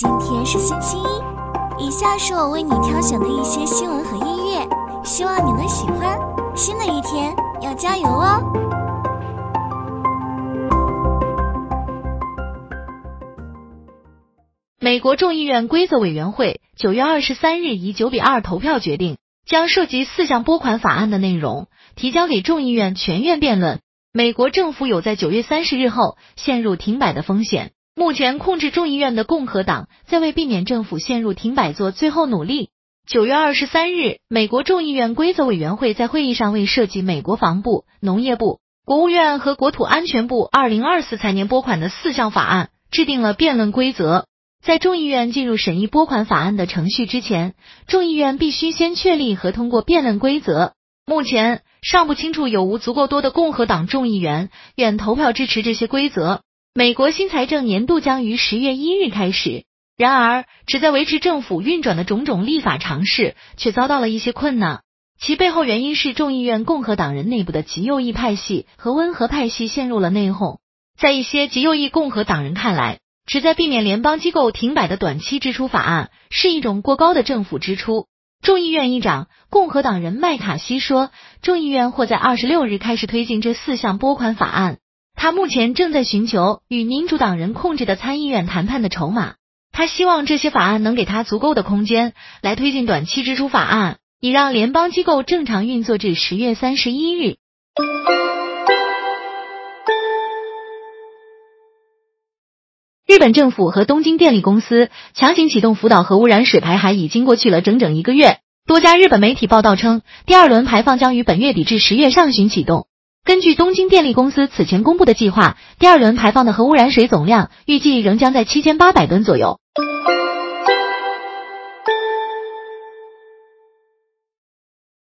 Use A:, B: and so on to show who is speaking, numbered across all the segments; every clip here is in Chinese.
A: 今天是星期一，以下是我为你挑选的一些新闻和音乐，希望你能喜欢。新的一天要加油哦！
B: 美国众议院规则委员会九月二十三日以九比二投票决定，将涉及四项拨款法案的内容提交给众议院全院辩论。美国政府有在九月三十日后陷入停摆的风险。目前控制众议院的共和党在为避免政府陷入停摆做最后努力。九月二十三日，美国众议院规则委员会在会议上为涉及美国防部、农业部、国务院和国土安全部二零二四财年拨款的四项法案制定了辩论规则。在众议院进入审议拨款法案的程序之前，众议院必须先确立和通过辩论规则。目前尚不清楚有无足够多的共和党众议员愿投票支持这些规则。美国新财政年度将于十月一日开始。然而，旨在维持政府运转的种种立法尝试却遭到了一些困难。其背后原因是众议院共和党人内部的极右翼派系和温和派系陷入了内讧。在一些极右翼共和党人看来，旨在避免联邦机构停摆的短期支出法案是一种过高的政府支出。众议院议长共和党人麦卡锡说，众议院或在二十六日开始推进这四项拨款法案。他目前正在寻求与民主党人控制的参议院谈判的筹码。他希望这些法案能给他足够的空间来推进短期支出法案，以让联邦机构正常运作至十月三十一日。日本政府和东京电力公司强行启动福岛核污染水排海已经过去了整整一个月。多家日本媒体报道称，第二轮排放将于本月底至十月上旬启动。根据东京电力公司此前公布的计划，第二轮排放的核污染水总量预计仍将在七千八百吨左右。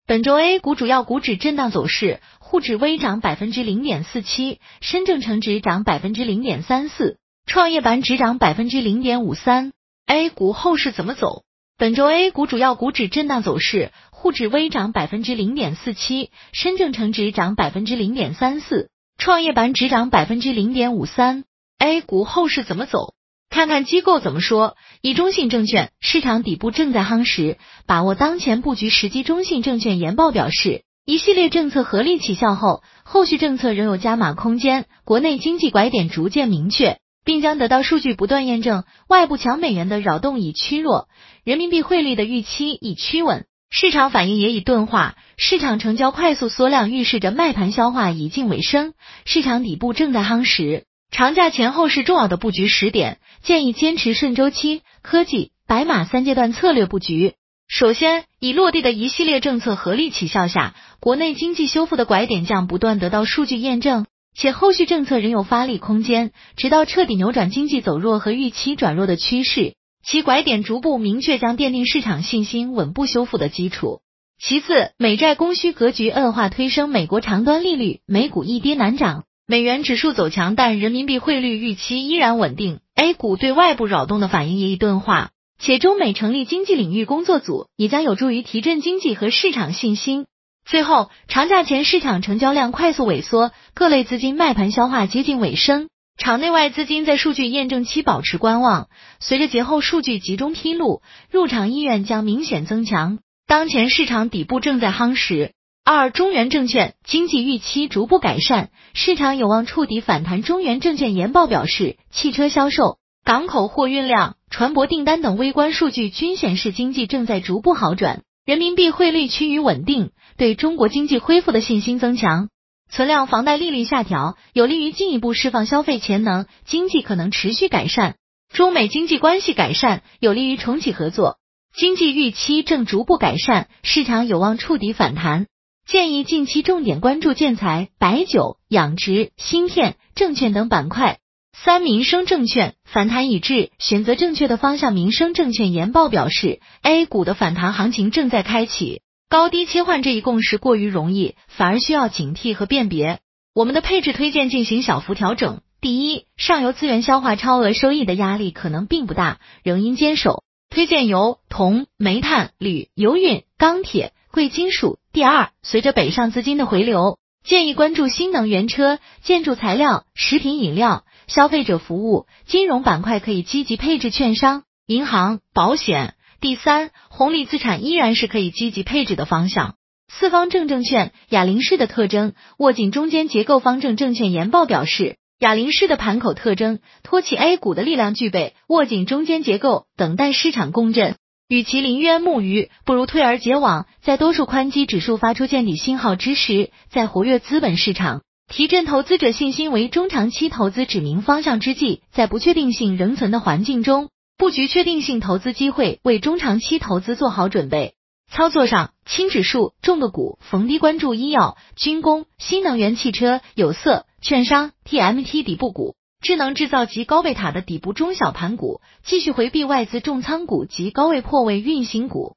B: 本周 A 股主要股指震荡走势，沪指微涨百分之零点四七，深证成指涨百分之零点三四。创业板指涨百分之零点五三，A 股后市怎么走？本周 A 股主要股指震荡走势，沪指微涨百分之零点四七，深证成指涨百分之零点三四，创业板指涨百分之零点五三。A 股后市怎么走？看看机构怎么说。以中信证券，市场底部正在夯实，把握当前布局时机。中信证券研报表示，一系列政策合力起效后，后续政策仍有加码空间，国内经济拐点逐渐明确。并将得到数据不断验证，外部强美元的扰动已趋弱，人民币汇率的预期已趋稳，市场反应也已钝化，市场成交快速缩量，预示着卖盘消化已近尾声，市场底部正在夯实。长假前后是重要的布局时点，建议坚持顺周期、科技、白马三阶段策略布局。首先，已落地的一系列政策合力起效下，国内经济修复的拐点将不断得到数据验证。且后续政策仍有发力空间，直到彻底扭转经济走弱和预期转弱的趋势，其拐点逐步明确，将奠定市场信心稳步修复的基础。其次，美债供需格局恶化，推升美国长端利率，美股一跌难涨，美元指数走强，但人民币汇率预期依然稳定。A 股对外部扰动的反应也已钝化，且中美成立经济领域工作组，也将有助于提振经济和市场信心。最后，长假前市场成交量快速萎缩，各类资金卖盘消化接近尾声，场内外资金在数据验证期保持观望。随着节后数据集中披露，入场意愿将明显增强。当前市场底部正在夯实。二，中原证券经济预期逐步改善，市场有望触底反弹。中原证券研报表示，汽车销售、港口货运量、船舶订单等微观数据均显示经济正在逐步好转。人民币汇率趋于稳定，对中国经济恢复的信心增强。存量房贷利率下调，有利于进一步释放消费潜能，经济可能持续改善。中美经济关系改善，有利于重启合作。经济预期正逐步改善，市场有望触底反弹。建议近期重点关注建材、白酒、养殖、芯片、证券等板块。三民生证券反弹已至，选择正确的方向。民生证券研报表示，A 股的反弹行情正在开启，高低切换这一共识过于容易，反而需要警惕和辨别。我们的配置推荐进行小幅调整。第一，上游资源消化超额收益的压力可能并不大，仍应坚守。推荐油、铜、煤炭、铝、油运、钢铁、贵金属。第二，随着北上资金的回流，建议关注新能源车、建筑材料、食品饮料。消费者服务、金融板块可以积极配置券商。银行、保险。第三，红利资产依然是可以积极配置的方向。四方正证券哑铃式的特征，握紧中间结构。方正证券研报表示，哑铃式的盘口特征，托起 A 股的力量具备，握紧中间结构，等待市场共振。与其临渊木鱼，不如退而结网。在多数宽基指数发出见底信号之时，在活跃资本市场、提振投资者信心为中长期投资指明方向之际，在不确定性仍存的环境中，布局确定性投资机会，为中长期投资做好准备。操作上，轻指数、重个股，逢低关注医药、军工、新能源汽车、有色、券商、TMT 底部股。智能制造及高位塔的底部中小盘股，继续回避外资重仓股及高位破位运行股。